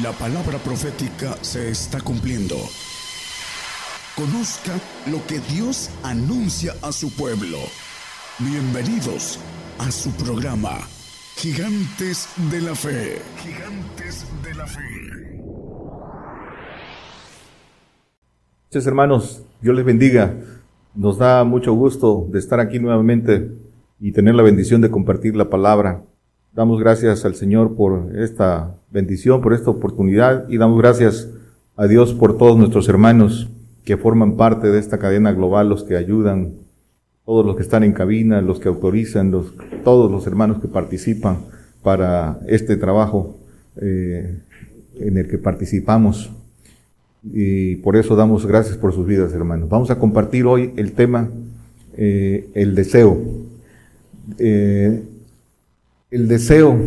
La palabra profética se está cumpliendo. Conozca lo que Dios anuncia a su pueblo. Bienvenidos a su programa, Gigantes de la Fe. Gigantes de la Fe. Muchos hermanos, Dios les bendiga. Nos da mucho gusto de estar aquí nuevamente y tener la bendición de compartir la palabra. Damos gracias al Señor por esta bendición, por esta oportunidad y damos gracias a Dios por todos nuestros hermanos que forman parte de esta cadena global, los que ayudan, todos los que están en cabina, los que autorizan, los, todos los hermanos que participan para este trabajo eh, en el que participamos. Y por eso damos gracias por sus vidas, hermanos. Vamos a compartir hoy el tema, eh, el deseo. Eh, el deseo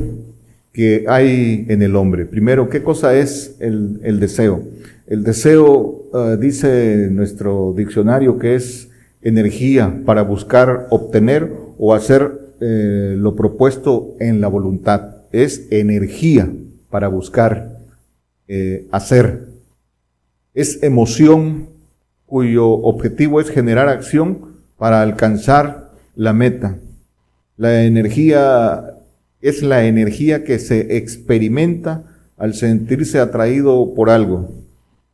que hay en el hombre. Primero, ¿qué cosa es el, deseo? El deseo, uh, dice nuestro diccionario, que es energía para buscar, obtener o hacer eh, lo propuesto en la voluntad. Es energía para buscar, eh, hacer. Es emoción cuyo objetivo es generar acción para alcanzar la meta. La energía es la energía que se experimenta al sentirse atraído por algo.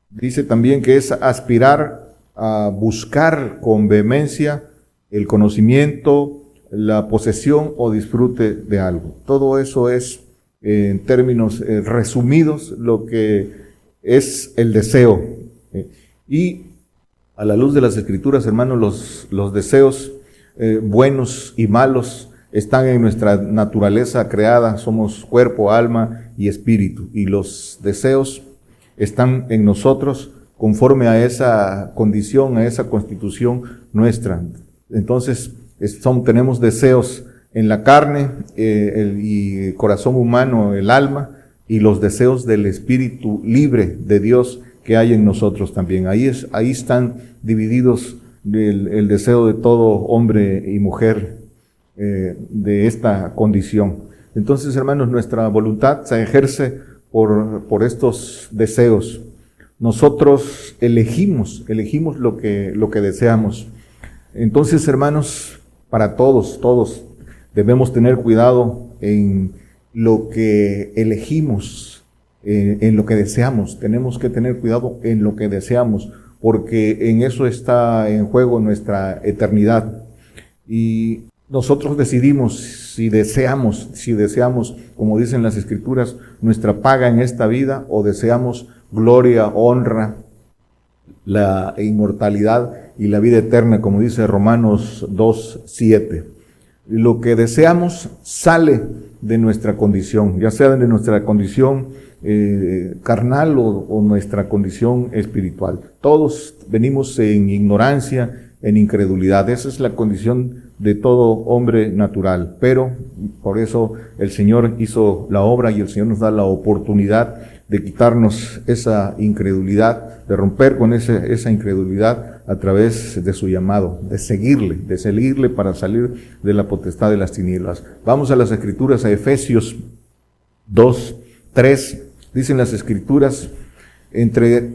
Dice también que es aspirar a buscar con vehemencia el conocimiento, la posesión o disfrute de algo. Todo eso es, en términos eh, resumidos, lo que es el deseo. Y a la luz de las escrituras, hermanos, los, los deseos eh, buenos y malos están en nuestra naturaleza creada, somos cuerpo, alma y espíritu, y los deseos están en nosotros conforme a esa condición, a esa constitución nuestra. Entonces, son, tenemos deseos en la carne eh, el, y corazón humano, el alma, y los deseos del espíritu libre de Dios que hay en nosotros también. Ahí, ahí están divididos el deseo de todo hombre y mujer eh, de esta condición. Entonces, hermanos, nuestra voluntad se ejerce por, por estos deseos. Nosotros elegimos, elegimos lo que, lo que deseamos. Entonces, hermanos, para todos, todos debemos tener cuidado en lo que elegimos, eh, en lo que deseamos. Tenemos que tener cuidado en lo que deseamos, porque en eso está en juego nuestra eternidad. Y nosotros decidimos si deseamos, si deseamos, como dicen las escrituras, nuestra paga en esta vida o deseamos gloria, honra, la inmortalidad y la vida eterna, como dice Romanos 2, 7. Lo que deseamos sale de nuestra condición, ya sea de nuestra condición eh, carnal o, o nuestra condición espiritual. Todos venimos en ignorancia, en incredulidad. Esa es la condición de todo hombre natural. Pero por eso el Señor hizo la obra y el Señor nos da la oportunidad de quitarnos esa incredulidad, de romper con ese, esa incredulidad a través de su llamado, de seguirle, de seguirle para salir de la potestad de las tinieblas. Vamos a las escrituras, a Efesios 2, 3, dicen las escrituras, entre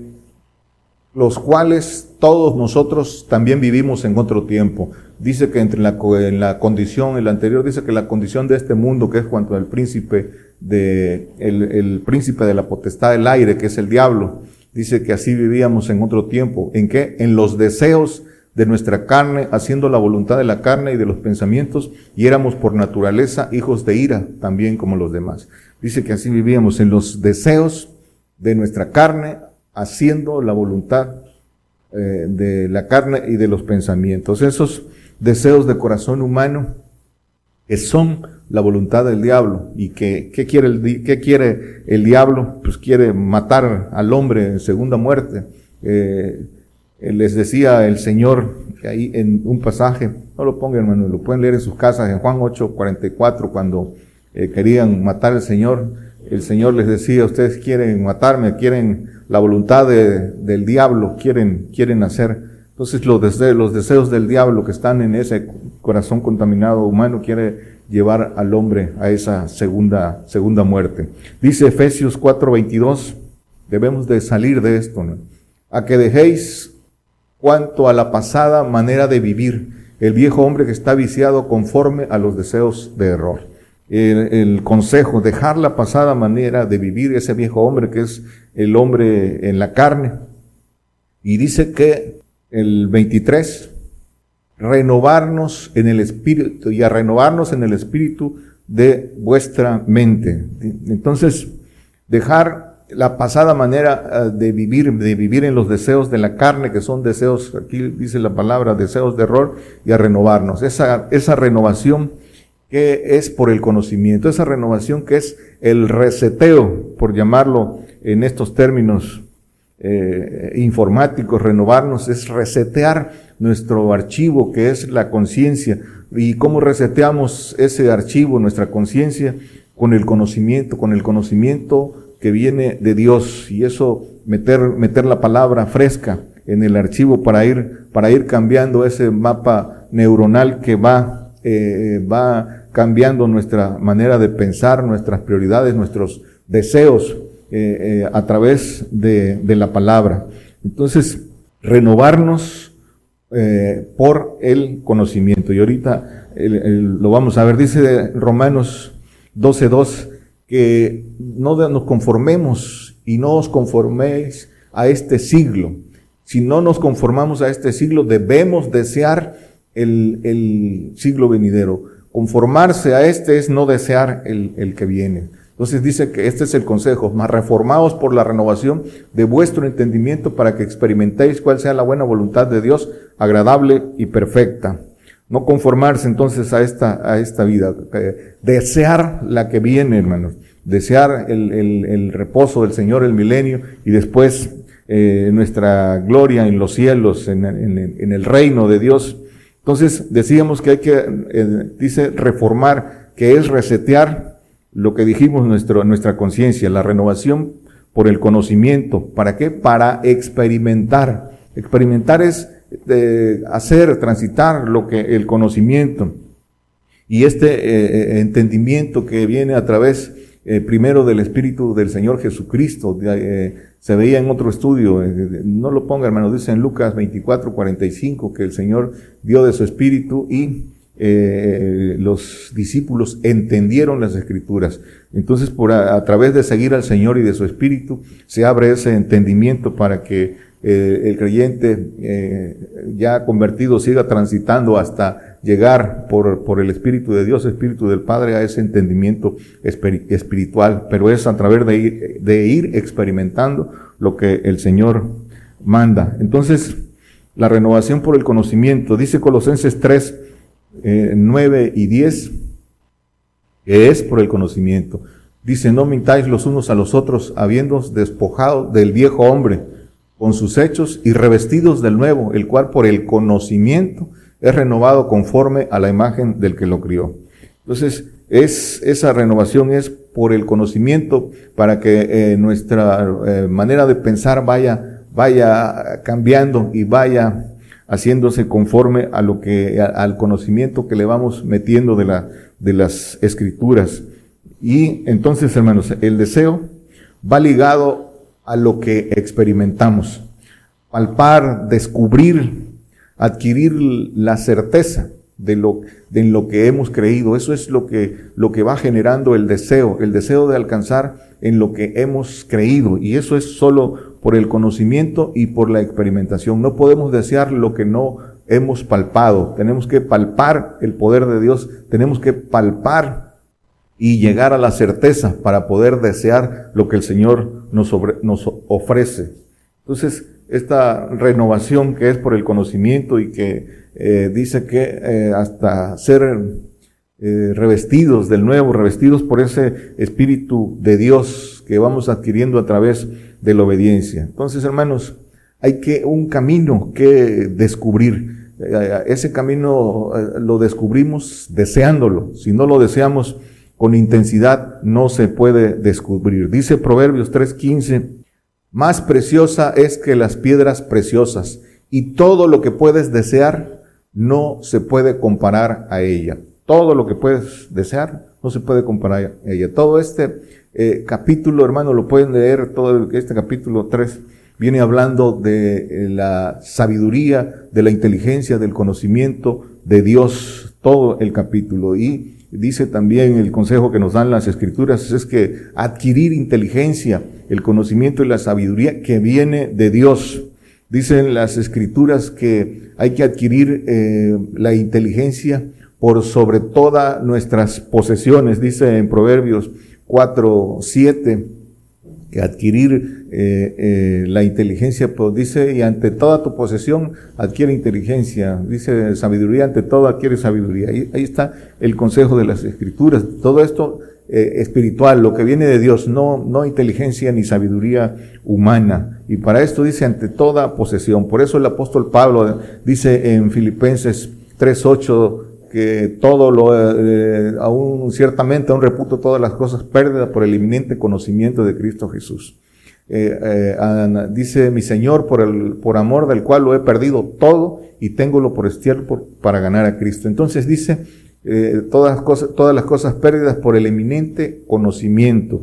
los cuales todos nosotros también vivimos en otro tiempo. Dice que entre la, en la condición, el anterior dice que la condición de este mundo, que es cuanto al príncipe de, el, el príncipe de la potestad del aire, que es el diablo, dice que así vivíamos en otro tiempo. ¿En qué? En los deseos de nuestra carne, haciendo la voluntad de la carne y de los pensamientos, y éramos por naturaleza hijos de ira, también como los demás. Dice que así vivíamos en los deseos de nuestra carne, haciendo la voluntad eh, de la carne y de los pensamientos. Esos deseos de corazón humano que son la voluntad del diablo. ¿Y que, qué, quiere el, qué quiere el diablo? Pues quiere matar al hombre en segunda muerte. Eh, les decía el Señor que ahí en un pasaje, no lo pongan hermano, lo pueden leer en sus casas, en Juan 8, 44, cuando eh, querían matar al Señor, el Señor les decía, ustedes quieren matarme, quieren la voluntad del diablo quieren, quieren hacer. Entonces los deseos, los deseos del diablo que están en ese corazón contaminado humano quiere llevar al hombre a esa segunda, segunda muerte. Dice Efesios 4:22, debemos de salir de esto, a que dejéis cuanto a la pasada manera de vivir, el viejo hombre que está viciado conforme a los deseos de error. El, consejo, dejar la pasada manera de vivir ese viejo hombre que es el hombre en la carne. Y dice que el 23, renovarnos en el espíritu y a renovarnos en el espíritu de vuestra mente. Entonces, dejar la pasada manera eh, de vivir, de vivir en los deseos de la carne, que son deseos, aquí dice la palabra, deseos de error, y a renovarnos. Esa, esa renovación que es por el conocimiento, esa renovación que es el reseteo, por llamarlo en estos términos eh, informáticos, renovarnos, es resetear nuestro archivo, que es la conciencia. ¿Y cómo reseteamos ese archivo, nuestra conciencia? Con el conocimiento, con el conocimiento que viene de Dios y eso meter, meter la palabra fresca en el archivo para ir, para ir cambiando ese mapa neuronal que va, eh, va cambiando nuestra manera de pensar, nuestras prioridades, nuestros deseos eh, eh, a través de, de, la palabra. Entonces, renovarnos por el conocimiento. Y ahorita lo vamos a ver, dice Romanos 12.2, que no nos conformemos y no os conforméis a este siglo. Si no nos conformamos a este siglo, debemos desear el, el siglo venidero. Conformarse a este es no desear el, el, que viene. Entonces dice que este es el consejo, más reformados por la renovación de vuestro entendimiento para que experimentéis cuál sea la buena voluntad de Dios, agradable y perfecta. No conformarse entonces a esta, a esta vida, eh, desear la que viene, hermanos, desear el, el, el, reposo del Señor, el milenio, y después eh, nuestra gloria en los cielos, en, en, en, el reino de Dios. Entonces decíamos que hay que, eh, dice, reformar, que es resetear lo que dijimos nuestro, nuestra conciencia, la renovación por el conocimiento. ¿Para qué? Para experimentar. Experimentar es de hacer, transitar lo que el conocimiento y este eh, eh, entendimiento que viene a través eh, primero del Espíritu del Señor Jesucristo. se veía en otro estudio, no lo ponga hermano, dice en Lucas 24, 45 que el Señor dio de su Espíritu y los discípulos entendieron las escrituras. Entonces, por a, través de seguir al Señor y de su Espíritu, se abre ese entendimiento para que eh, el creyente eh, ya convertido siga transitando hasta llegar por, el Espíritu de Dios, Espíritu del Padre, a ese entendimiento espiritual, pero es a través de ir, experimentando lo que el Señor manda. Entonces, la renovación por el conocimiento, dice Colosenses 3, 9 eh, y 10, que es por el conocimiento. Dice, no mintáis los unos a los otros, habiendo despojado del viejo hombre, con sus hechos y revestidos del nuevo, el cual por el conocimiento es renovado conforme a la imagen del que lo crió. Entonces, es, esa renovación es por el conocimiento para que eh, nuestra eh, manera de pensar vaya, vaya cambiando y vaya haciéndose conforme a lo que, al conocimiento que le vamos metiendo de la, de las escrituras. Y entonces, hermanos, el deseo va ligado a lo que experimentamos. Palpar, descubrir, adquirir la certeza de lo, de lo que hemos creído. Eso es lo que, lo que va generando el deseo, el deseo de alcanzar en lo que hemos creído. Y eso es solo por el conocimiento y por la experimentación. No podemos desear lo que no hemos palpado. Tenemos que palpar el poder de Dios. Tenemos que palpar y llegar a la certeza para poder desear lo que el Señor nos, ofrece. Entonces, esta renovación que es por el conocimiento y que eh, dice que eh, hasta ser eh, revestidos del nuevo, revestidos por ese Espíritu de Dios que vamos adquiriendo a través de la obediencia. Entonces, hermanos, hay que un camino que descubrir. Ese camino lo descubrimos deseándolo. Si no lo deseamos, con intensidad no se puede descubrir. Dice Proverbios 3:15, más preciosa es que las piedras preciosas y todo lo que puedes desear no se puede comparar a ella. Todo lo que puedes desear no se puede comparar a ella. Todo este eh, capítulo, hermano, lo pueden leer, todo este capítulo 3 viene hablando de eh, la sabiduría, de la inteligencia, del conocimiento de Dios, todo el capítulo. Y dice también el consejo que nos dan las escrituras, es que adquirir inteligencia, el conocimiento y la sabiduría que viene de Dios. Dicen las escrituras que hay que adquirir eh, la inteligencia por sobre todas nuestras posesiones, dice en Proverbios 4, 7, adquirir eh, eh, la inteligencia, pues dice, y ante toda tu posesión adquiere inteligencia, dice sabiduría, ante todo adquiere sabiduría. Ahí, ahí está el consejo de las escrituras. Todo esto eh, espiritual, lo que viene de Dios, no, no inteligencia ni sabiduría humana. Y para esto dice ante toda posesión. Por eso el apóstol Pablo dice en Filipenses 3.8 que todo lo, eh, aún ciertamente aún reputo todas las cosas pérdidas por el inminente conocimiento de Cristo Jesús. Eh, eh, dice mi Señor, por el, por amor del cual lo he perdido todo y tengo lo por estierpo para ganar a Cristo. Entonces dice, todas, cosas, todas las cosas pérdidas por el eminente conocimiento.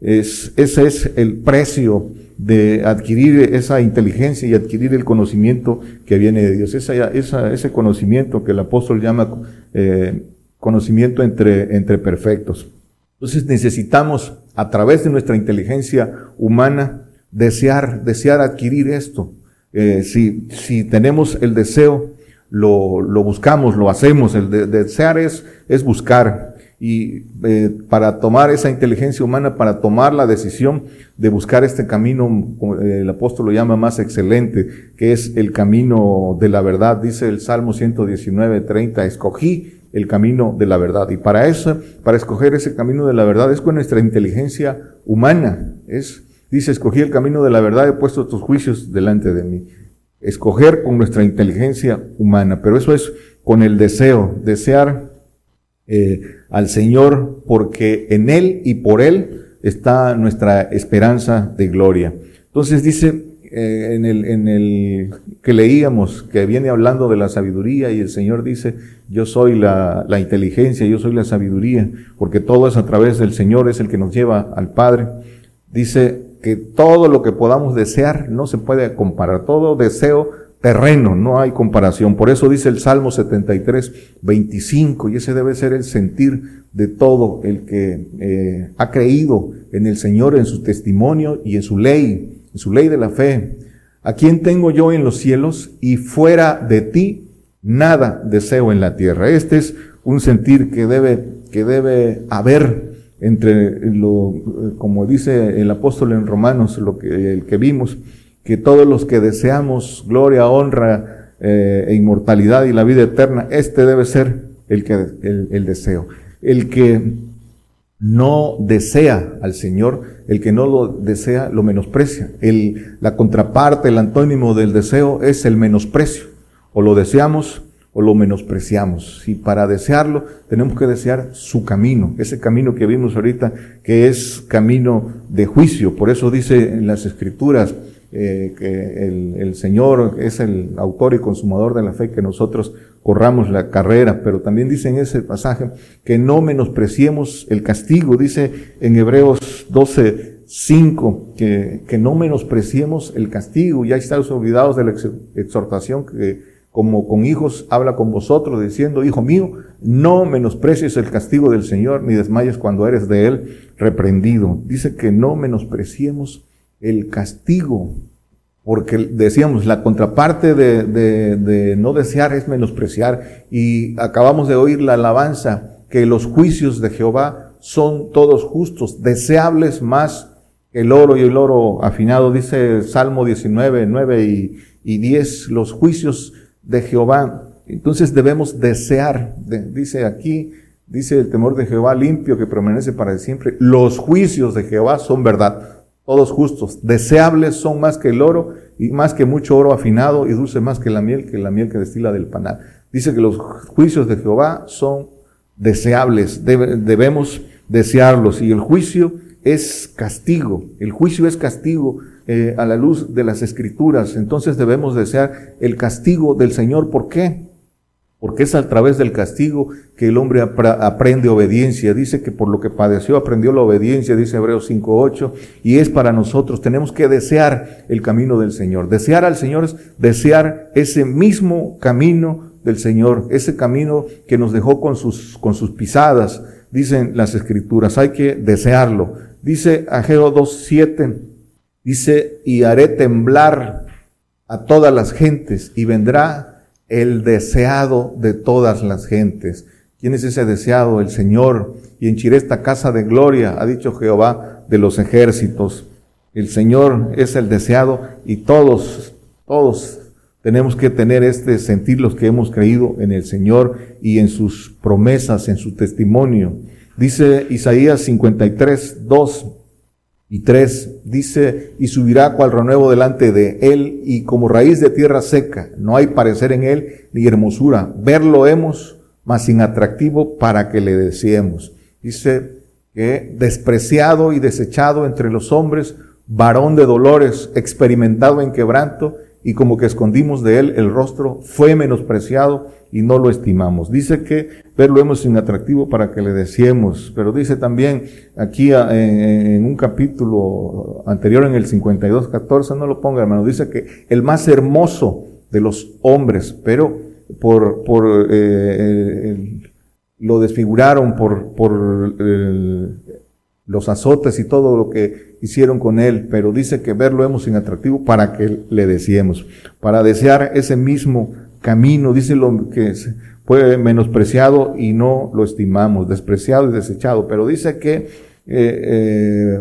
Es, ese es el precio de adquirir esa inteligencia y adquirir el conocimiento que viene de Dios. Esa, ese conocimiento que el apóstol llama eh, conocimiento entre, entre perfectos. Entonces necesitamos, a través de nuestra inteligencia humana, desear, desear adquirir esto. Eh, si, si tenemos el deseo, lo, lo buscamos, lo hacemos. El de, desear es, es buscar y eh, para tomar esa inteligencia humana, para tomar la decisión de buscar este camino, como el apóstol lo llama más excelente, que es el camino de la verdad, dice el Salmo 119, 30, escogí el camino de la verdad. Y para eso, para escoger ese camino de la verdad, es con nuestra inteligencia humana. Es, dice, escogí el camino de la verdad, he puesto tus juicios delante de mí. Escoger con nuestra inteligencia humana, pero eso es con el deseo, desear eh, al Señor, porque en Él y por Él está nuestra esperanza de gloria. Entonces dice eh, en, el, en el que leíamos, que viene hablando de la sabiduría, y el Señor dice, yo soy la, la inteligencia, yo soy la sabiduría, porque todo es a través del Señor, es el que nos lleva al Padre. Dice que todo lo que podamos desear no se puede comparar, todo deseo terreno, no hay comparación. Por eso dice el Salmo 73, 25, y ese debe ser el sentir de todo el que eh, ha creído en el Señor, en su testimonio y en su ley, en su ley de la fe. ¿A quién tengo yo en los cielos? Y fuera de ti, nada deseo en la tierra. Este es un sentir que debe, que debe haber entre lo, como dice el apóstol en Romanos, lo que, el que vimos, que todos los que deseamos gloria, honra eh, e inmortalidad y la vida eterna, este debe ser el, que, el, deseo. El que no desea al Señor, el que no lo desea, lo menosprecia. El, la contraparte, el antónimo del deseo es el menosprecio. O lo deseamos o lo menospreciamos. Y para desearlo tenemos que desear su camino, ese camino que vimos ahorita, que es camino de juicio. Por eso dice en las escrituras, eh, que el, el, Señor es el autor y consumador de la fe, que nosotros corramos la carrera, pero también dice en ese pasaje que no menospreciemos el castigo, dice en Hebreos 12, 5, que, que no menospreciemos el castigo, ya estáis olvidados de la exhortación que como con hijos habla con vosotros, diciendo, hijo mío, no menosprecies el castigo del Señor, ni desmayes cuando eres de él reprendido. Dice que no menospreciemos el castigo, porque decíamos, la contraparte de, de, no desear es menospreciar, y acabamos de oír la alabanza, que los juicios de Jehová son todos justos, deseables más el oro y el oro afinado, dice Salmo 19, 9 y, y 10, los juicios de Jehová. Entonces debemos desear, dice aquí, dice el temor de Jehová limpio que permanece para siempre. Los juicios de Jehová son verdad todos justos. Deseables son más que el oro y más que mucho oro afinado y dulce más que la miel, que la miel que destila del panal. Dice que los juicios de Jehová son deseables, debemos desearlos y el juicio es castigo, el juicio es castigo eh, a la luz de las escrituras, entonces debemos desear el castigo del Señor. ¿Por qué? Porque es a través del castigo que el hombre aprende obediencia. Dice que por lo que padeció aprendió la obediencia, dice Hebreos 5.8, y es para nosotros. Tenemos que desear el camino del Señor. Desear al Señor es desear ese mismo camino del Señor, ese camino que nos dejó con sus, con sus pisadas, dicen las escrituras. Hay que desearlo. Dice Ageo 2.7, dice, y haré temblar a todas las gentes y vendrá el deseado de todas las gentes. ¿Quién es ese deseado? El Señor. Y henchiré esta casa de gloria, ha dicho Jehová de los ejércitos. El Señor es el deseado y todos, todos tenemos que tener este sentir los que hemos creído en el Señor y en sus promesas, en su testimonio. Dice Isaías 53, 2, y tres, dice, y subirá cual renuevo delante de él, y como raíz de tierra seca, no hay parecer en él ni hermosura. Verlo hemos, mas sin atractivo para que le deseemos. Dice que despreciado y desechado entre los hombres, varón de dolores, experimentado en quebranto, y como que escondimos de él el rostro, fue menospreciado y no lo estimamos. Dice que verlo hemos sin atractivo para que le deseemos, pero dice también aquí ah, en, un capítulo anterior en el 52, 14, no lo ponga hermano, dice que el más hermoso de los hombres, pero por, por eh, lo desfiguraron por, por los azotes y todo lo que hicieron con él, pero dice que verlo hemos sin atractivo para que le deseemos, para desear ese mismo camino, dice lo que fue menospreciado y no lo estimamos, despreciado y desechado, pero dice que eh, eh,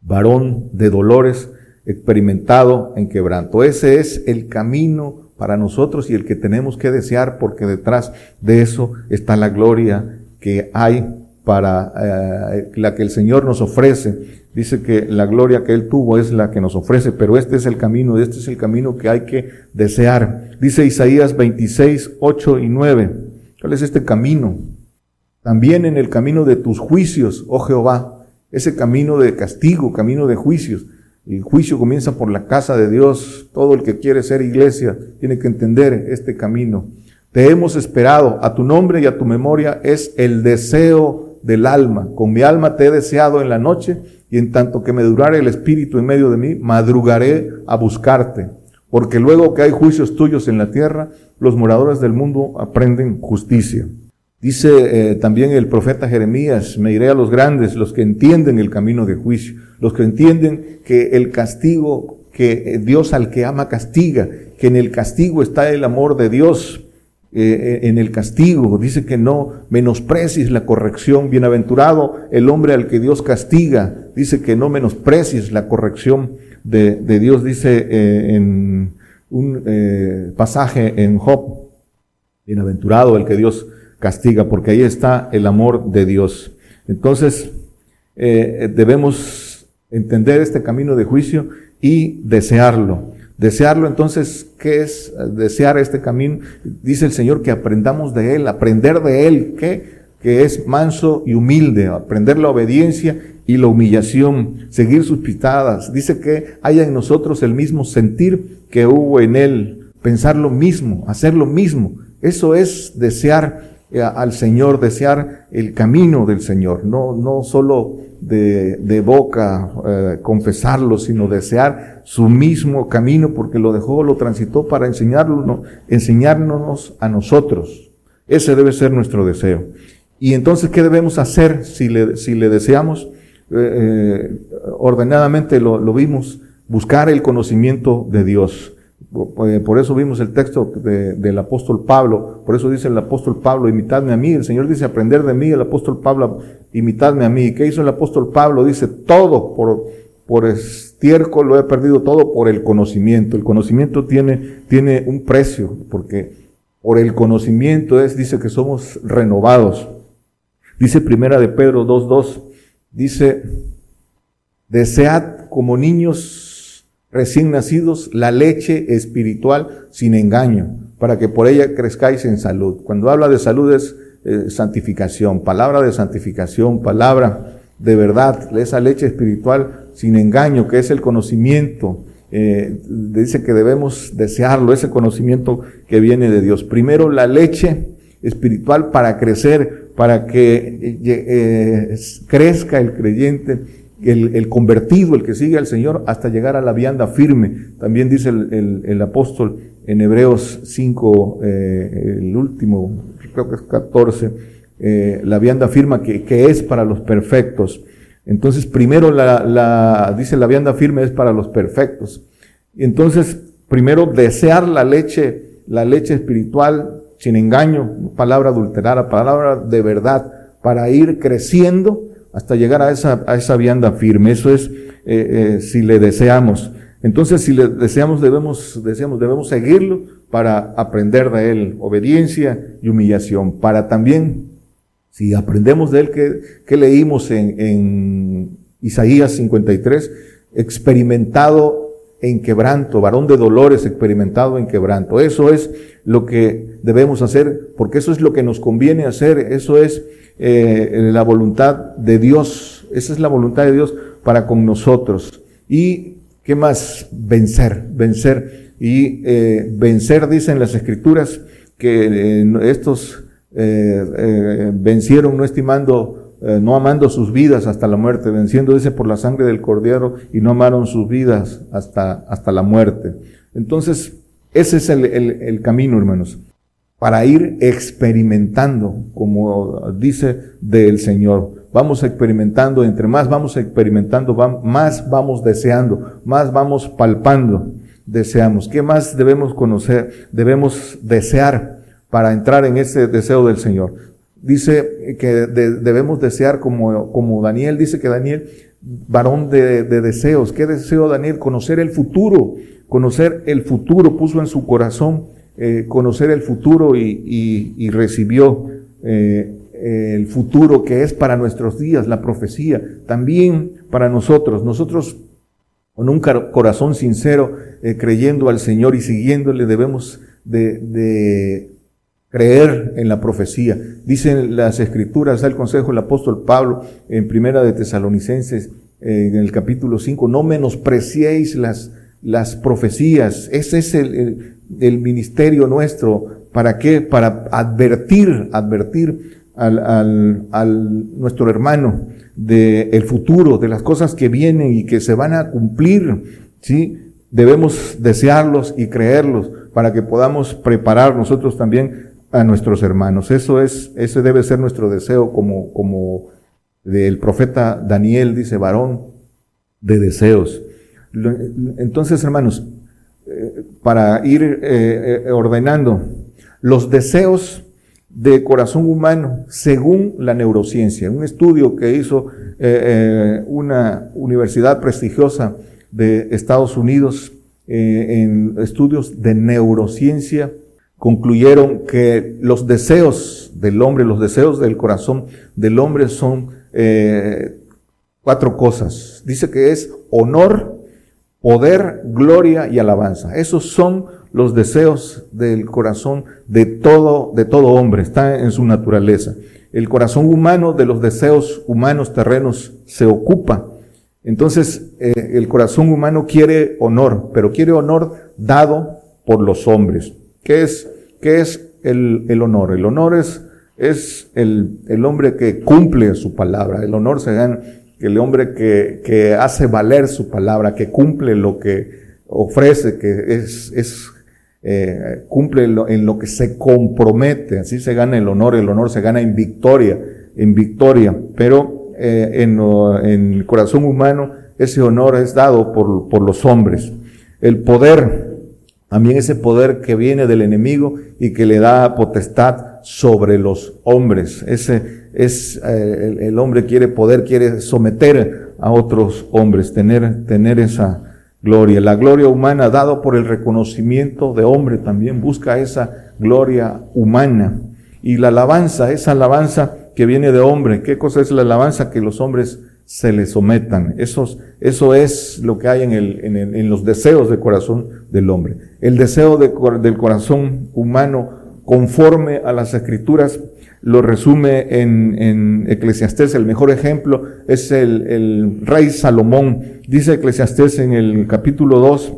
varón de dolores, experimentado en quebranto. Ese es el camino para nosotros y el que tenemos que desear porque detrás de eso está la gloria que hay para eh, la que el Señor nos ofrece. Dice que la gloria que Él tuvo es la que nos ofrece, pero este es el camino, este es el camino que hay que desear. Dice Isaías 26, 8 y 9. ¿Cuál es este camino? También en el camino de tus juicios, oh Jehová, ese camino de castigo, camino de juicios. El juicio comienza por la casa de Dios. Todo el que quiere ser iglesia tiene que entender este camino. Te hemos esperado. A tu nombre y a tu memoria es el deseo del alma. Con mi alma te he deseado en la noche y en tanto que me durare el espíritu en medio de mí, madrugaré a buscarte. Porque luego que hay juicios tuyos en la tierra, los moradores del mundo aprenden justicia. Dice eh, también el profeta Jeremías, me iré a los grandes, los que entienden el camino de juicio, los que entienden que el castigo, que eh, Dios al que ama castiga, que en el castigo está el amor de Dios, eh, en el castigo, dice que no menosprecies la corrección, bienaventurado el hombre al que Dios castiga, dice que no menosprecies la corrección de, Dios, dice eh, en un eh, pasaje en Job, bienaventurado el que Dios castiga, porque ahí está el amor de Dios. Entonces, debemos entender este camino de juicio y desearlo. Desearlo entonces, ¿qué es desear este camino? Dice el Señor que aprendamos de Él, aprender de Él, ¿qué? Que es manso y humilde, aprender la obediencia y la humillación, seguir sus pitadas. Dice que haya en nosotros el mismo sentir que hubo en Él, pensar lo mismo, hacer lo mismo. Eso es desear eh, al Señor, desear el camino del Señor, no, no solo de, boca eh, confesarlo, sino desear su mismo camino, porque lo dejó, lo transitó para enseñarlo, enseñarnos a nosotros. Ese debe ser nuestro deseo. Y entonces, ¿qué debemos hacer si le, si le deseamos? Eh, eh, ordenadamente lo, lo vimos, buscar el conocimiento de Dios. Eh, por eso vimos el texto del apóstol Pablo, por eso dice el apóstol Pablo, imitadme a mí, el Señor dice aprender de mí, el apóstol Pablo, imitadme a mí. ¿Qué hizo el apóstol Pablo? Dice, todo por, por estiércol lo he perdido, todo por el conocimiento. El conocimiento tiene, tiene un precio, porque por el conocimiento es, dice que somos renovados. Dice primera de Pedro 2.2, dice, desead como niños recién nacidos la leche espiritual sin engaño, para que por ella crezcáis en salud. Cuando habla de salud es eh, santificación, palabra de santificación, palabra de verdad, esa leche espiritual sin engaño, que es el conocimiento. eh, dice que debemos desearlo, ese conocimiento que viene de Dios. Primero la leche espiritual para crecer, para que eh, crezca el creyente, el, convertido, el que sigue al Señor, hasta llegar a la vianda firme. También dice el, apóstol en Hebreos 5, eh, el último, creo que es 14, la vianda firme que, que es para los perfectos. Entonces, primero la, dice la vianda firme es para los perfectos. Entonces, primero desear la leche, la leche espiritual sin engaño, palabra adulterada, palabra de verdad, para ir creciendo hasta llegar a esa, a esa vianda firme. Eso es eh, eh, si le deseamos. Entonces, si le deseamos, debemos, deseamos, debemos seguirlo para aprender de él obediencia y humillación, para también si aprendemos de él que, leímos en, Isaías 53, experimentado en quebranto, varón de dolores experimentado en quebranto. Eso es lo que debemos hacer, porque eso es lo que nos conviene hacer, eso es eh, la voluntad de Dios, esa es la voluntad de Dios para con nosotros. Y, ¿qué más? Vencer, vencer. Y eh, vencer, dicen las escrituras, que eh, estos eh, eh, vencieron no estimando, eh, no amando sus vidas hasta la muerte, venciendo dice por la sangre del cordero y no amaron sus vidas hasta, hasta la muerte. Entonces, ese es el, el, camino, hermanos, para ir experimentando, como dice del Señor. Vamos experimentando, entre más vamos experimentando, más vamos deseando, más vamos palpando, deseamos. ¿Qué más debemos conocer? Debemos desear para entrar en ese deseo del Señor. Dice que debemos desear como, como Daniel, dice que Daniel, varón de, deseos. ¿Qué deseo Daniel? Conocer el futuro, conocer el futuro, puso en su corazón eh, conocer el futuro y, recibió eh, el futuro que es para nuestros días, la profecía, también para nosotros. Nosotros con un corazón sincero, eh, creyendo al Señor y siguiéndole, debemos de creer en la profecía. Dicen las escrituras, da el consejo el apóstol Pablo en primera de Tesalonicenses, eh, en el capítulo 5, no menospreciéis las, las profecías. Ese es el, el, ministerio nuestro. ¿Para qué? Para advertir, advertir al, al, al nuestro hermano del el futuro, de las cosas que vienen y que se van a cumplir. ¿sí? Debemos desearlos y creerlos para que podamos preparar nosotros también a nuestros hermanos. Eso es, ese debe ser nuestro deseo como, como del profeta Daniel dice, varón de deseos. Entonces, hermanos, eh, para ir eh, eh, ordenando los deseos de corazón humano según la neurociencia. Un estudio que hizo una universidad prestigiosa de Estados Unidos en estudios de neurociencia concluyeron que los deseos del hombre, los deseos del corazón del hombre son eh, cuatro cosas. Dice que es honor, poder, gloria y alabanza. Esos son los deseos del corazón de todo, de todo hombre, está en su naturaleza. El corazón humano de los deseos humanos terrenos se ocupa. Entonces, eh, el corazón humano quiere honor, pero quiere honor dado por los hombres. ¿Qué es, qué es el, el honor? El honor es, es el, el, hombre que cumple su palabra. El honor se gana el hombre que, que hace valer su palabra, que cumple lo que ofrece, que es, es eh, cumple en lo que se compromete. Así se gana el honor. El honor se gana en victoria, en victoria. Pero eh, en, en el corazón humano ese honor es dado por, por los hombres. El poder también ese poder que viene del enemigo y que le da potestad sobre los hombres. Ese es eh, el, hombre quiere poder, quiere someter a otros hombres, tener, tener esa gloria. La gloria humana dado por el reconocimiento de hombre también busca esa gloria humana. Y la alabanza, esa alabanza que viene de hombre. ¿Qué cosa es la alabanza? Que los hombres se le sometan. Eso, es lo que hay en, el, en, en los deseos del corazón del hombre. El deseo del corazón humano conforme a las escrituras, lo resume en, en Eclesiastés. El mejor ejemplo es el, el rey Salomón. Dice Eclesiastés en el capítulo 2,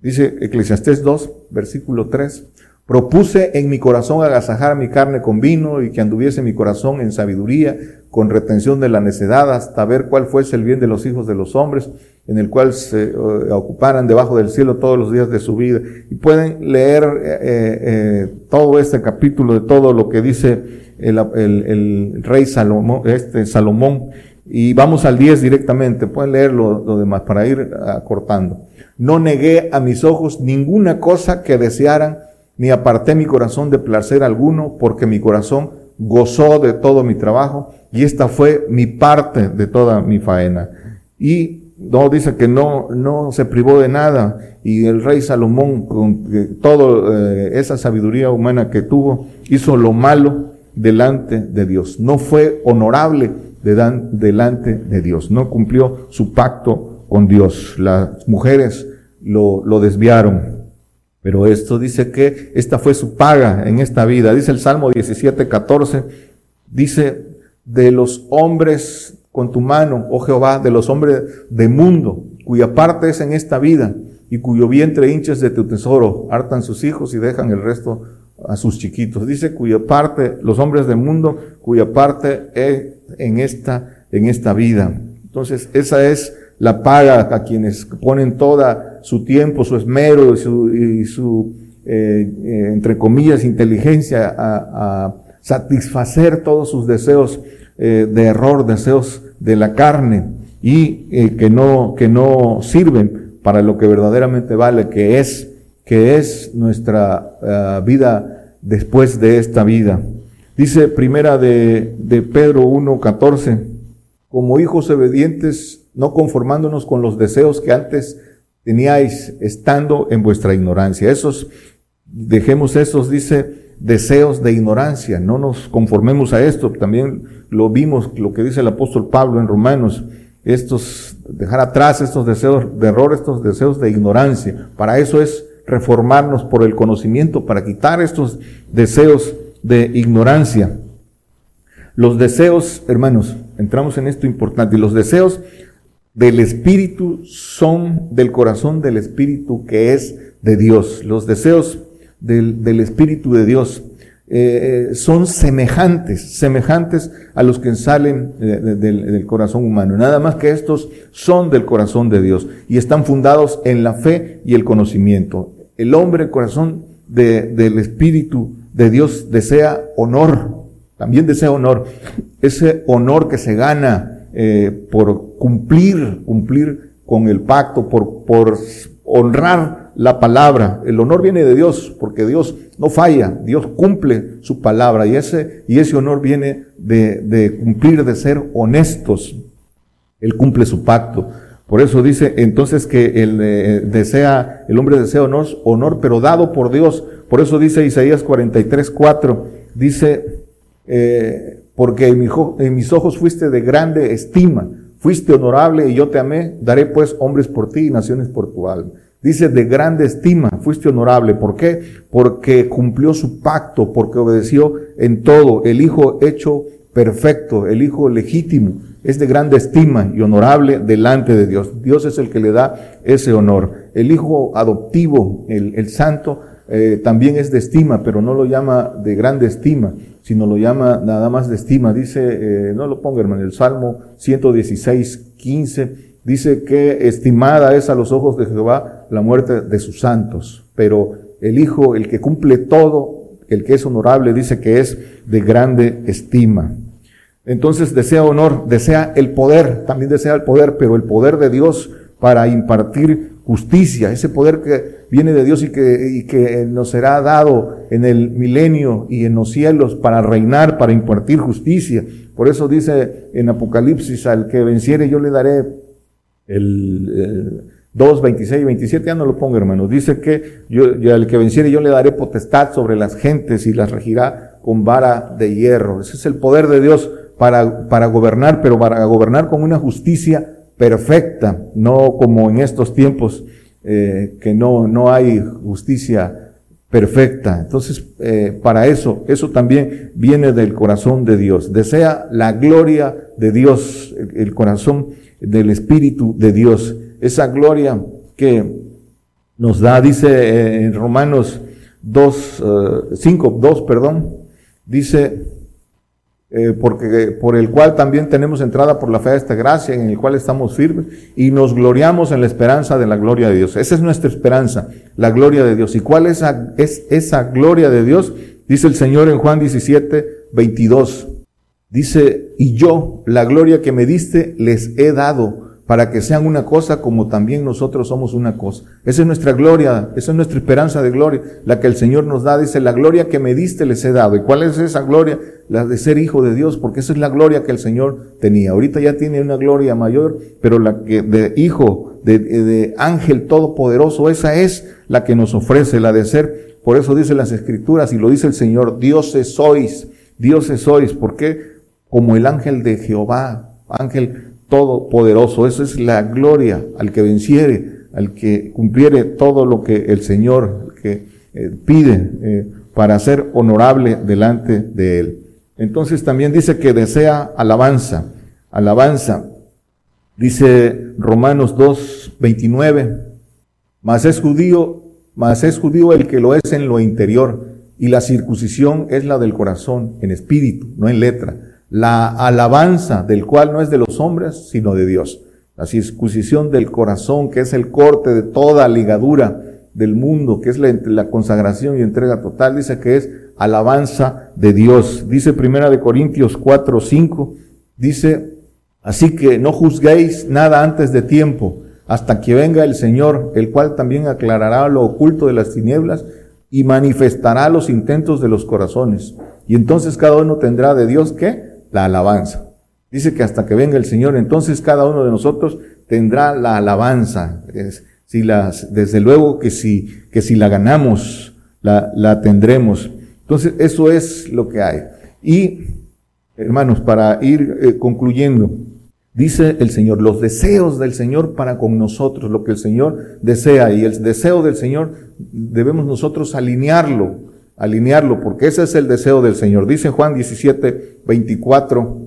dice Eclesiastés 2, versículo 3. Propuse en mi corazón agasajar mi carne con vino y que anduviese mi corazón en sabiduría, con retención de la necedad, hasta ver cuál fuese el bien de los hijos de los hombres, en el cual se eh, ocuparan debajo del cielo todos los días de su vida. Y pueden leer eh, eh, todo este capítulo de todo lo que dice el, rey Salomón, este Salomón. Y vamos al 10 directamente, pueden leer lo, lo demás para ir acortando. No negué a mis ojos ninguna cosa que desearan ni aparté mi corazón de placer alguno, porque mi corazón gozó de todo mi trabajo, y esta fue mi parte de toda mi faena. Y no dice que no, no se privó de nada, y el rey Salomón, con toda eh, esa sabiduría humana que tuvo, hizo lo malo delante de Dios. No fue honorable de delante de Dios, no cumplió su pacto con Dios. Las mujeres lo, lo desviaron, pero esto dice que esta fue su paga en esta vida. Dice el Salmo 17, 14, dice, de los hombres con tu mano, oh Jehová, de los hombres de mundo, cuya parte es en esta vida y cuyo vientre hinches de tu tesoro, hartan sus hijos y dejan el resto a sus chiquitos. Dice cuya parte, los hombres del mundo, cuya parte es en esta, en esta vida. Entonces, esa es la paga a quienes ponen toda su tiempo, su esmero y su, eh, eh, entre comillas, inteligencia a, satisfacer todos sus deseos eh, de error, deseos de la carne y que no, que no sirven para lo que verdaderamente vale, que es, que es nuestra vida después de esta vida. Dice primera de, de Pedro 1.14, como hijos obedientes no conformándonos con los deseos que antes teníais estando en vuestra ignorancia. Esos, dejemos esos, dice, deseos de ignorancia, no nos conformemos a esto. También lo vimos, lo que dice el apóstol Pablo en Romanos, estos, dejar atrás estos deseos de error, estos deseos de ignorancia. Para eso es reformarnos por el conocimiento, para quitar estos deseos de ignorancia. Los deseos, hermanos, entramos en esto importante, los deseos del Espíritu son del corazón del Espíritu que es de Dios. Los deseos del, Espíritu de Dios eh, son semejantes, semejantes a los que salen del, del, corazón humano. Nada más que estos son del corazón de Dios y están fundados en la fe y el conocimiento. El hombre, el corazón del Espíritu de Dios desea honor, también desea honor. Ese honor que se gana eh, por cumplir, cumplir con el pacto, por, por honrar la palabra. El honor viene de Dios, porque Dios no falla, Dios cumple su palabra y ese, y ese honor viene de, de cumplir, de ser honestos. Él cumple su pacto. Por eso dice entonces que el, eh, desea, el hombre desea honor, honor, pero dado por Dios. Por eso dice Isaías 43, 4, dice, eh, porque en, mis ojos fuiste de grande estima, fuiste honorable y yo te amé, daré pues hombres por ti y naciones por tu alma. Dice de grande estima, fuiste honorable. ¿Por qué? Porque cumplió su pacto, porque obedeció en todo. El Hijo hecho perfecto, el Hijo legítimo, es de grande estima y honorable delante de Dios. Dios es el que le da ese honor. El Hijo adoptivo, el, Santo, eh, también es de estima, pero no lo llama de grande estima, sino lo llama nada más de estima. Dice, eh, no lo ponga hermano, el Salmo 116, 15, dice que estimada es a los ojos de Jehová la muerte de sus santos, pero el Hijo, el que cumple todo, el que es honorable, dice que es de grande estima. Entonces desea honor, desea el poder, también desea el poder, pero el poder de Dios para impartir justicia, ese poder que viene de Dios y que, y que nos será dado en el milenio y en los cielos para reinar, para impartir justicia. Por eso dice en Apocalipsis, al que venciere yo le daré el, 2, 26 y 27, ya no lo pongo hermano, dice que yo, al que venciere yo le daré potestad sobre las gentes y las regirá con vara de hierro. Ese es el poder de Dios para, para gobernar, pero para gobernar con una justicia perfecta, no como en estos tiempos eh, que no, no hay justicia perfecta. Entonces, eh, para eso, eso también viene del corazón de Dios. Desea la gloria de Dios, el corazón del Espíritu de Dios. Esa gloria que nos da, dice eh, en Romanos 2, 5, 2, perdón, dice, eh, porque por el cual también tenemos entrada por la fe de esta gracia, en el cual estamos firmes y nos gloriamos en la esperanza de la gloria de Dios. Esa es nuestra esperanza, la gloria de Dios. ¿Y cuál es, es esa gloria de Dios? Dice el Señor en Juan 17, 22. Dice, y yo, la gloria que me diste, les he dado para que sean una cosa como también nosotros somos una cosa. Esa es nuestra gloria, esa es nuestra esperanza de gloria, la que el Señor nos da. Dice, la gloria que me diste les he dado. ¿Y cuál es esa gloria? La de ser hijo de Dios, porque esa es la gloria que el Señor tenía. Ahorita ya tiene una gloria mayor, pero la que de hijo, de, ángel todopoderoso, esa es la que nos ofrece, la de ser. Por eso dice las escrituras y lo dice el Señor, dioses sois, dioses sois. ¿Por qué? Como el ángel de Jehová, ángel todopoderoso. Esa es la gloria al que venciere, al que cumpliere todo lo que el Señor eh, pide eh, para ser honorable delante de Él. Entonces también dice que desea alabanza, alabanza. Dice Romanos 2, 29, mas es judío, mas es judío el que lo es en lo interior, y la circuncisión es la del corazón, en espíritu, no en letra la alabanza del cual no es de los hombres, sino de Dios. La circuncisión del corazón, que es el corte de toda ligadura del mundo, que es la, consagración y entrega total, dice que es alabanza de Dios. Dice Primera de Corintios 4, 5, dice, así que no juzguéis nada antes de tiempo, hasta que venga el Señor, el cual también aclarará lo oculto de las tinieblas y manifestará los intentos de los corazones. Y entonces cada uno tendrá de Dios que la alabanza. Dice que hasta que venga el Señor, entonces cada uno de nosotros tendrá la alabanza. si las, desde luego que si, que si la ganamos, la, la tendremos. Entonces, eso es lo que hay. Y, hermanos, para ir eh, concluyendo, dice el Señor, los deseos del Señor para con nosotros, lo que el Señor desea, y el deseo del Señor debemos nosotros alinearlo alinearlo, porque ese es el deseo del Señor. Dice Juan 17, 24,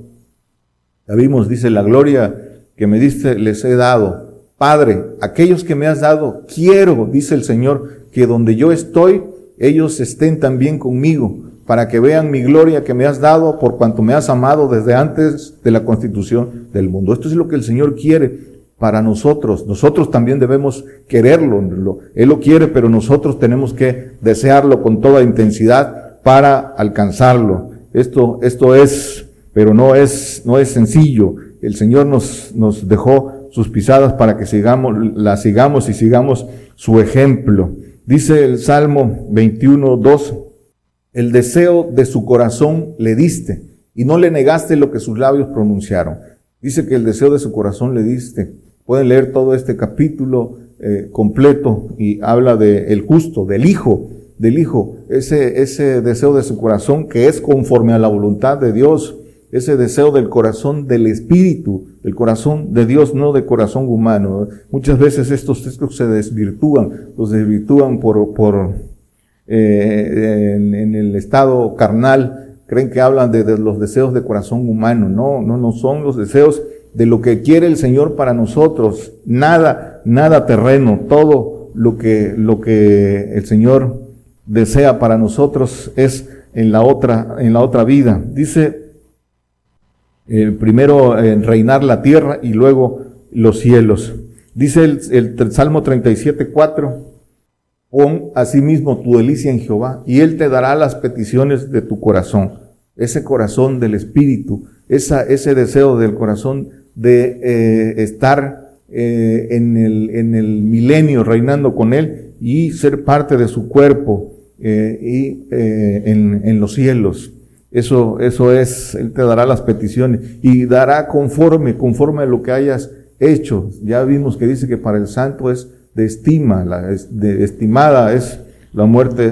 ya vimos, dice, la gloria que me diste les he dado. Padre, aquellos que me has dado, quiero, dice el Señor, que donde yo estoy, ellos estén también conmigo, para que vean mi gloria que me has dado por cuanto me has amado desde antes de la constitución del mundo. Esto es lo que el Señor quiere para nosotros. Nosotros también debemos quererlo. Él lo quiere, pero nosotros tenemos que desearlo con toda intensidad para alcanzarlo. Esto, esto es, pero no es, no es sencillo. El Señor nos, nos dejó sus pisadas para que sigamos, las sigamos y sigamos su ejemplo. Dice el Salmo 21, 2, el deseo de su corazón le diste y no le negaste lo que sus labios pronunciaron. Dice que el deseo de su corazón le diste. Pueden leer todo este capítulo eh, completo y habla de el justo, del hijo, del hijo, ese, ese deseo de su corazón que es conforme a la voluntad de Dios, ese deseo del corazón del espíritu, del corazón de Dios, no de corazón humano. Muchas veces estos textos se desvirtúan, los desvirtúan por, por eh, en, el estado carnal, creen que hablan de, de, los deseos de corazón humano. No, no, no son los deseos de lo que quiere el Señor para nosotros. Nada, nada terreno, todo lo que, lo que el Señor desea para nosotros es en la otra, en la otra vida. Dice, eh, primero eh, reinar la tierra y luego los cielos. Dice el, el Salmo 37, 4, pon asimismo tu delicia en Jehová y Él te dará las peticiones de tu corazón. Ese corazón del Espíritu, esa, ese deseo del corazón de eh, estar eh, en, el, en, el, milenio reinando con Él y ser parte de su cuerpo eh, y en, en, los cielos. Eso, eso es, Él te dará las peticiones y dará conforme, conforme a lo que hayas hecho. Ya vimos que dice que para el santo es de estima, la, de, estimada es la muerte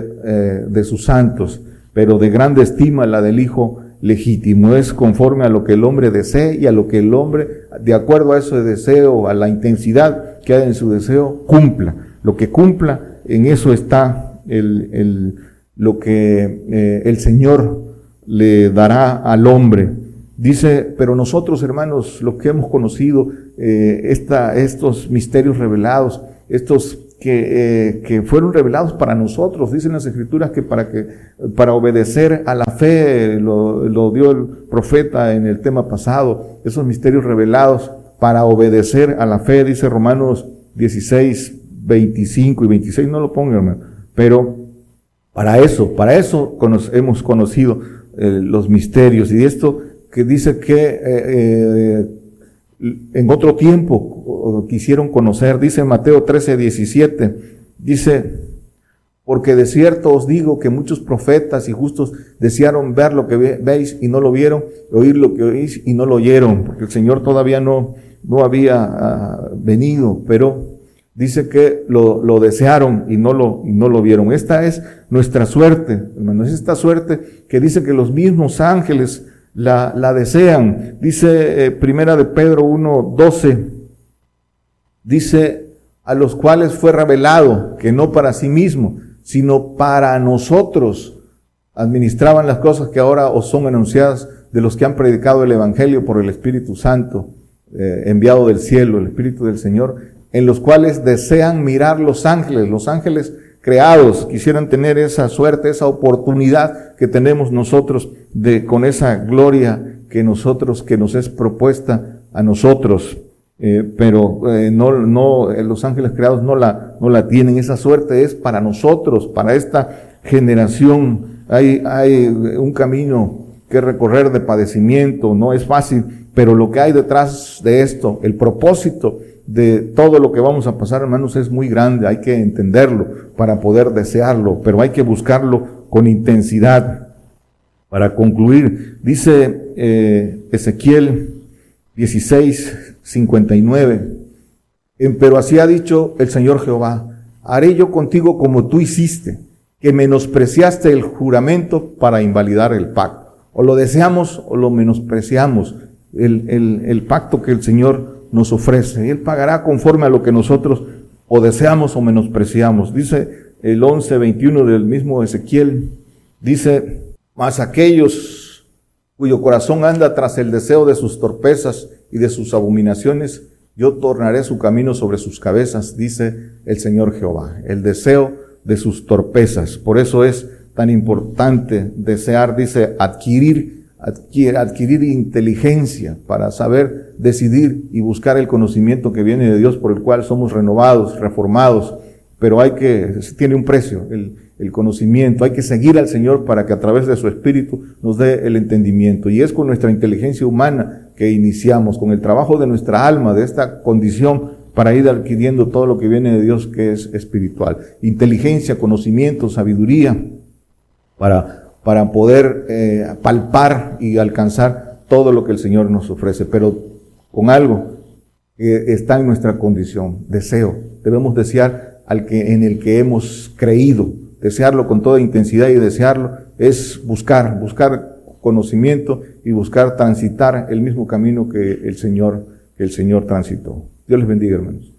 de sus santos, pero de grande estima la del Hijo legítimo, es conforme a lo que el hombre desee y a lo que el hombre, de acuerdo a ese deseo, a la intensidad que hay en su deseo, cumpla. Lo que cumpla, en eso está el, lo que eh, el Señor le dará al hombre. Dice, pero nosotros hermanos, lo que hemos conocido, eh, esta, estos misterios revelados, estos que, eh, que, fueron revelados para nosotros, dicen las escrituras que para que, para obedecer a la fe, lo, lo dio el profeta en el tema pasado, esos misterios revelados para obedecer a la fe, dice Romanos 16, 25 y 26, no lo pongan, hermano, pero para eso, para eso hemos conocido eh, los misterios. Y esto que dice que eh, eh, en otro tiempo quisieron conocer, dice Mateo 13, 17, dice, porque de cierto os digo que muchos profetas y justos desearon ver lo que veis y no lo vieron, oír lo que oís y no lo oyeron, porque el Señor todavía no, no había ah, venido, pero dice que lo, lo, desearon y no lo, y no lo vieron. Esta es nuestra suerte, hermanos, es esta suerte que dice que los mismos ángeles la, desean. Dice eh, Primera de Pedro 1, 12, dice a los cuales fue revelado que no para sí mismo, sino para nosotros administraban las cosas que ahora os son anunciadas de los que han predicado el Evangelio por el Espíritu Santo, eh, enviado del cielo, el Espíritu del Señor, en los cuales desean mirar los ángeles, los ángeles creados, quisieran tener esa suerte, esa oportunidad que tenemos nosotros de, con esa gloria que nosotros, que nos es propuesta a nosotros. Eh, pero eh, no, no, eh, los ángeles creados no la, no la tienen. Esa suerte es para nosotros, para esta generación. Hay, hay un camino que recorrer de padecimiento, no es fácil, pero lo que hay detrás de esto, el propósito de todo lo que vamos a pasar, hermanos, es muy grande. Hay que entenderlo para poder desearlo, pero hay que buscarlo con intensidad. Para concluir, dice eh, Ezequiel 16, 59, pero así ha dicho el Señor Jehová, haré yo contigo como tú hiciste, que menospreciaste el juramento para invalidar el pacto. O lo deseamos o lo menospreciamos, el, el, el pacto que el Señor nos ofrece. Él pagará conforme a lo que nosotros o deseamos o menospreciamos. Dice el 11, 21 del mismo Ezequiel, dice, mas aquellos cuyo corazón anda tras el deseo de sus torpezas y de sus abominaciones, yo tornaré su camino sobre sus cabezas, dice el Señor Jehová. El deseo de sus torpezas. Por eso es tan importante desear, dice, adquirir adquirir, inteligencia para saber decidir y buscar el conocimiento que viene de Dios por el cual somos renovados, reformados, pero hay que, tiene un precio, el, el conocimiento, hay que seguir al Señor para que a través de su Espíritu nos dé el entendimiento. Y es con nuestra inteligencia humana que iniciamos, con el trabajo de nuestra alma, de esta condición, para ir adquiriendo todo lo que viene de Dios que es espiritual. Inteligencia, conocimiento, sabiduría, para para poder eh, palpar y alcanzar todo lo que el Señor nos ofrece, pero con algo que está en nuestra condición, deseo. Debemos desear al que, en el que hemos creído, desearlo con toda intensidad y desearlo es buscar, buscar conocimiento y buscar transitar el mismo camino que el Señor, que el Señor transitó. Dios les bendiga, hermanos.